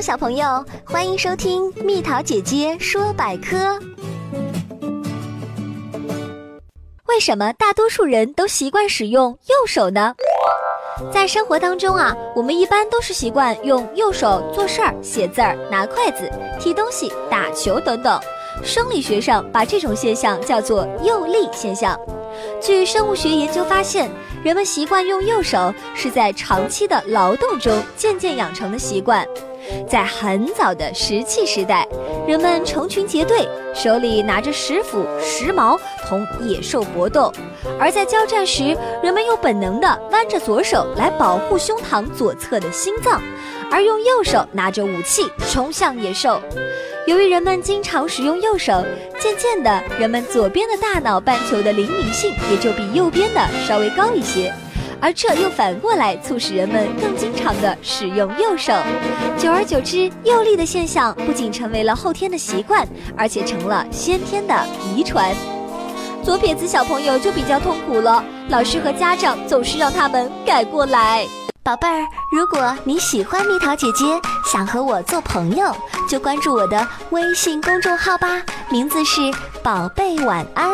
小朋友，欢迎收听蜜桃姐姐说百科。为什么大多数人都习惯使用右手呢？在生活当中啊，我们一般都是习惯用右手做事儿、写字儿、拿筷子、提东西、打球等等。生理学上把这种现象叫做右利现象。据生物学研究发现，人们习惯用右手是在长期的劳动中渐渐养成的习惯。在很早的石器时代，人们成群结队，手里拿着石斧、石矛，同野兽搏斗；而在交战时，人们又本能地弯着左手来保护胸膛左侧的心脏，而用右手拿着武器冲向野兽。由于人们经常使用右手，渐渐的，人们左边的大脑半球的灵敏性也就比右边的稍微高一些。而这又反过来促使人们更经常的使用右手，久而久之，右利的现象不仅成为了后天的习惯，而且成了先天的遗传。左撇子小朋友就比较痛苦了，老师和家长总是让他们改过来。宝贝儿，如果你喜欢蜜桃姐姐，想和我做朋友，就关注我的微信公众号吧，名字是宝贝晚安。